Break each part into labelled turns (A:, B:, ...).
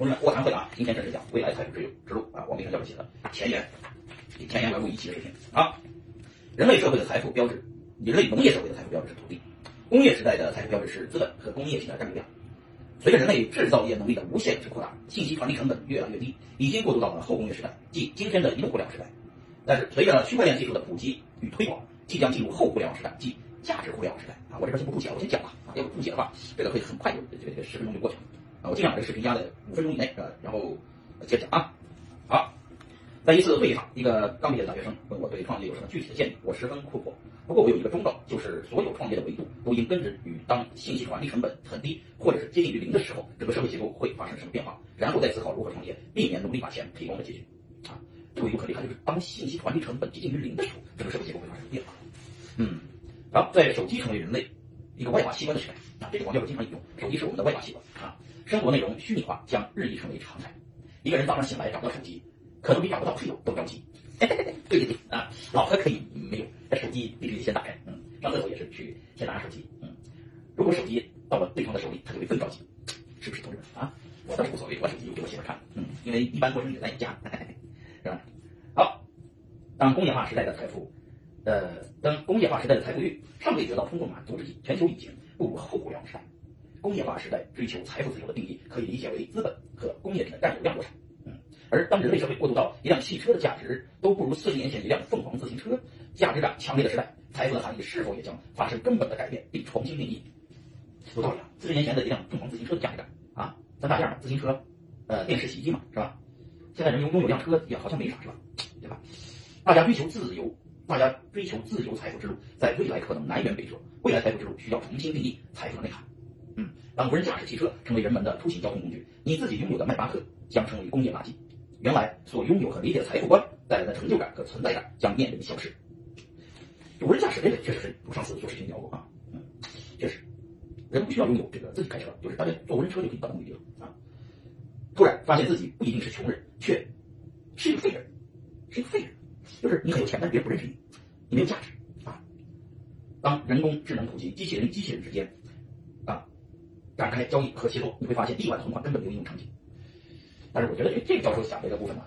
A: 同志们，卧谈会啊，今天正式讲未来财富之路之路啊，王明生教授写的前言，前言要录一期的视频啊。人类社会的财富标志，人类农业社会的财富标志是土地，工业时代的财富标志是资本和工业性的占有量。随着人类制造业能力的无限制扩大，信息传递成本越来越低，已经过渡到了后工业时代，即今天的移动互联网时代。但是随着区块链技术的普及与推广，即将进入后互联网时代，即价值互联网时代啊。我这边先不注解，我先讲吧啊。要不注解的话，这个会很快就这个这个十分钟就过去了啊。我尽量把这个视频压在五分钟以内啊，然后接着讲啊。好，在一次会议上，一个刚毕业的大学生问我对创业有什么具体的建议，我十分困惑。不过我有一个忠告，就是所有创业的维度都应根植于当信息传递成本很低，或者是接近于零的时候，整个社会结构会发生什么变化，然后再思考如何创业，避免努力把钱赔光的结局。啊，这个维度很厉害，就是当信息传递成本接近于零的时候，整个社会结构会发生变化。嗯，好，在手机成为人类一个外化器官的时代啊，这个王教授经常引用，手机是我们的外化器官啊，生活内容虚拟化将日益成为常态。一个人早上醒来找不到手机，可能比找不到配偶都着急。对对对啊，老婆可以没有，但手机必须得先打开。嗯，上厕所也是去先拿上手机。嗯，如果手机到了对方的手里，他就会更着急，是不是同志们啊？我倒是无所谓，我手机就给我媳妇看。嗯，因为一般过生日在你家，是吧？好，当工业化时代的财富，呃，当工业化时代的财富率尚未得到充分满足之际，全球已经步入后互联网时代。工业化时代追求财富自由的定义，可以理解为资本和工业品的占有量过程。而当人类社会过渡到一辆汽车的价值都不如四十年前一辆凤凰自行车价值感强烈的时代，财富的含义是否也将发生根本的改变并重新定义？有道理啊！四十年前的一辆凤凰自行车的价值感啊，三大件嘛：自行车、呃电视、洗衣机嘛，是吧？现在人拥有辆车也好像没啥，是吧？对吧？大家追求自由，大家追求自由财富之路，在未来可能南辕北辙。未来财富之路需要重新定义财富的内涵。嗯，当无人驾驶汽车成为人们的出行交通工具，你自己拥有的迈巴赫将成为工业垃圾。原来所拥有和理解的财富观带来的成就感和存在感将面临消失。无人驾驶这个确实是我上次做视频聊过啊，嗯，确实，人不需要拥有这个自己开车，就是大家坐无人车就可以到目的地了啊。突然发现自己不一定是穷人，却是一个废人，是一个废人，就是你很有钱，但别人不认识你，你没有价值啊。当人工智能普及，机器人与机器人之间展开交易和协作，你会发现亿万存款根本没有应用场景。但是我觉得哎这个教授讲这个部分呢，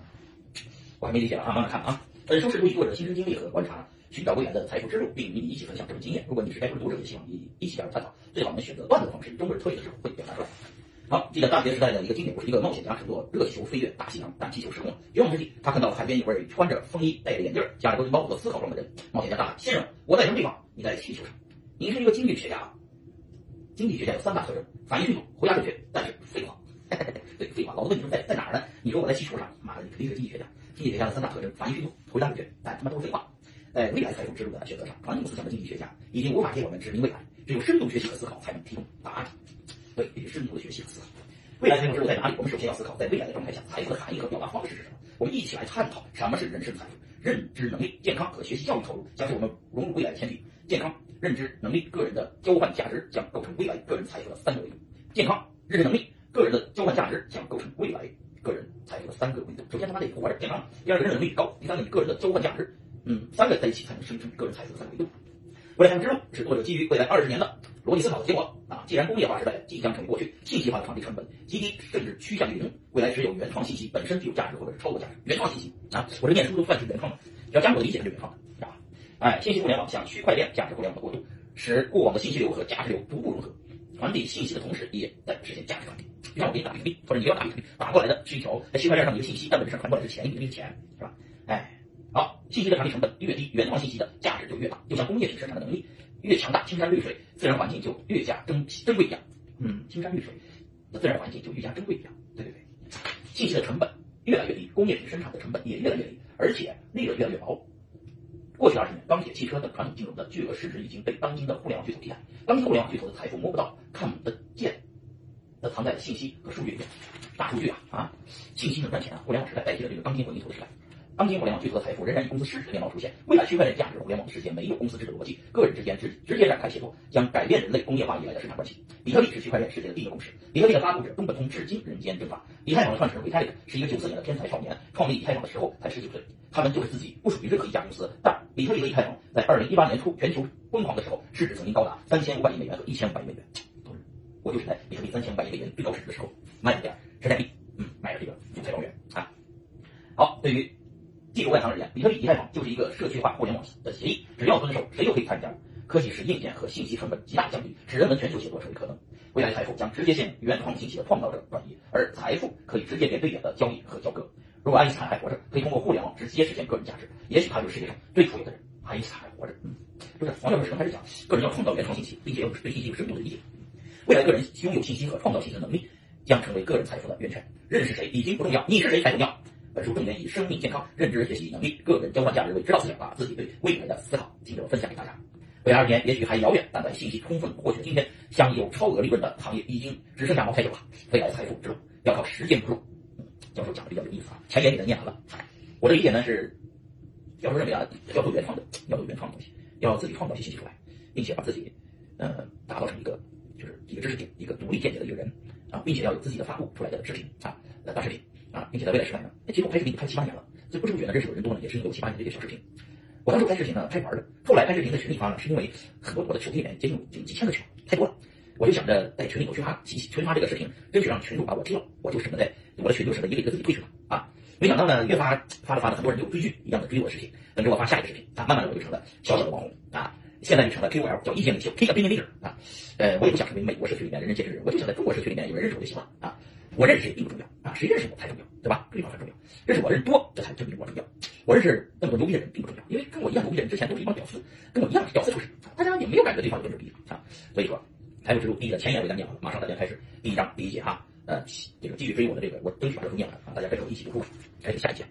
A: 我还没理解了啊，慢慢看啊。本书是读作者亲身经历和观察，寻找未来的财富之路，并与你一起分享这种经验。如果你是该书的读者，也希望你一起加入探讨。最好能选择段子的方式，中国人特有的时候会表达出来。好，记得大学时代的一个经典故事，一个冒险家乘坐热气球飞越大西洋，但气球失控了。绝望之际，他看到海边有位穿着风衣、戴着眼镜、夹着周金包和思考状的人。冒险家大喊：“先生，我在什么地方？你在气球上。你是一个经济学家。经济学家有三大特征：反应迅速、回答准确，但是废话。对，废话。老子问你说在在哪儿呢？你说我在气球上。妈的，你肯定是经济学家。经济学家的三大特征：反应迅速、回答准确，但他妈都是废话。在未来财富之路的选择上，传统思想的经济学家已经无法给我们指明未来，只有深度学习和思考才能提供答案。对，深度的学习和思考。未来财富之路在哪里？我们首先要思考，在未来的状态下，财富的含义和表达方式是什么？我们一起来探讨什么是人生财富。认知能力、健康和学习教育投入将是我们融入未来的前提。健康、认知能力、个人的交换价值将构成未来个人财富的三个维度。健康、认知能力。个人的交换价值将构成未来个人财富的三个维度。首先他妈得活着健康，第二个认知能力高，第三个你个人的交换价值，嗯，三个在一起才能生成个人财富的三个维度。未来财富之路是作者基于未来二十年的逻辑思考的结果啊！既然工业化时代即将成为过去，信息化的传递成本极低，甚至趋向于零，未来只有原创信息本身具有价值，或者是超过价值。原创信息啊，我这念书都算是原创的，只要加入我的理解它就原创的，哎，信息互联网向区块链价值互联网的过渡，使过往的信息流和价值流逐步融合，传递信息的同时，也在实现价值传递。就像我给你打比特币，或者你要打比特币，打过来的是一条在区块链上的一个信息，但本质上传过来是钱，一币是钱，是吧？哎，好，信息的传递成本越低，原创信息的价值就越大。就像工业品生产的能力越强大，青山绿水，自然环境就越加珍珍贵一样。嗯，青山绿水的自然环境就越加珍贵一样。对对对，信息的成本越来越低，工业品生产的成本也越来越低，而且利润越来越薄。过去二十年，钢铁、汽车等传统金融的巨额市值已经被当今的互联网巨头替代。当今互联网巨头的财富摸不到、看不见。那藏在信息和数据里面，大数据啊啊，信息能赚钱啊！互联网时代代替了这个钢筋混凝土的时代，当今互联网巨头的财富仍然以公司市值面貌出现。未来区块链价值互联网的世界没有公司制的逻辑，个人之间直直接展开协作，将改变人类工业化以来的市场关系。比特币是区块链世界的第一个公式，比特币的发布者东本通至今人间蒸发。以太坊的创始人维泰利是一个九四年的天才少年，创立以太坊的时候才十九岁。他们就是自己不属于任何一家公司，但比特币和以太坊在二零一八年初全球疯狂的时候，市值曾经高达三千五百亿美元和一千五百亿美元。我就是在比特币三千五百亿美元最高市值的时候卖了点山寨币，嗯，买了这个韭菜庄园啊。好，对于技术外行而言，比特币以太坊就是一个社区化互联网的协议，只要遵守，谁都可以参加。科技使硬件和信息成本极大降低，使人文全球协作成为可能。未来财富将直接向原创信息的创造者转移，而财富可以直接点对点的交易和交割。如果爱因斯坦还活着，可以通过互联网直接实现个人价值，也许他就是世界上最富有的人。爱因斯坦还活着，就是黄教授始终还是讲，个人要创造原创信息，并且要对信息有深度的理解。未来个人拥有信息和创造信息的能力，将成为个人财富的源泉。认识谁已经不重要，你是谁才重要。本书重点以生命健康、认知学习能力、个人交换价值为指导思想，把自己对未来的思考进行分享给大家。未来二十年也许还遥远，但在信息充分获取今天，享有超额利润的行业已经只剩下茅台酒了。未来财富之路要靠实践步入。教授讲的比较有意思啊，前言给他念完了。我的理解呢是，教授认为啊，要做原创的，要做原创的东西，要自己创造一些信息出来，并且把自己呃打造成一个就是一个知识点、一个独立见解的一个人啊，并且要有自己的发布出来的视频啊、呃短视频啊，并且在未来时代呢，那其实我拍视频已经拍七八年了，这不知不觉呢认识的人多呢，也是因为七八年的这些小视频。我当时拍视频呢，拍玩的。后来拍视频在群里发呢，是因为很多我的群里面接近有几千个群，太多了。我就想着在群里头群发，群发这个视频，争取让群主把我知道，我就省得在我的群就省得一个一个自己退群了啊。没想到呢，越发发着发着，很多人就追剧一样的追我的视频，等着我发下一个视频啊。慢慢的我就成了小小的网红啊，现在就成了 KOL，叫意见领袖，K opinion leader 啊。呃，我也不想成为美国社区里面人人皆知，我就想在中国社区里面有人认识我就行了啊。我认识谁并不重要啊，谁认识我才重要，对吧？这地方很重要，认识我的人多，这才证明我重要。我认识那么多牛逼的人并不重要，因为跟我一样牛逼的人之前都是一帮屌丝，跟我一样是屌丝出身，大家也没有感觉对方有多牛逼啊。所以说，财富之路第一的前言我给大家念好了，马上大家开始第一章第一节哈，呃，这个继续追我的这个，我争取把这书念完啊，大家跟着我一起读书，开始下一节。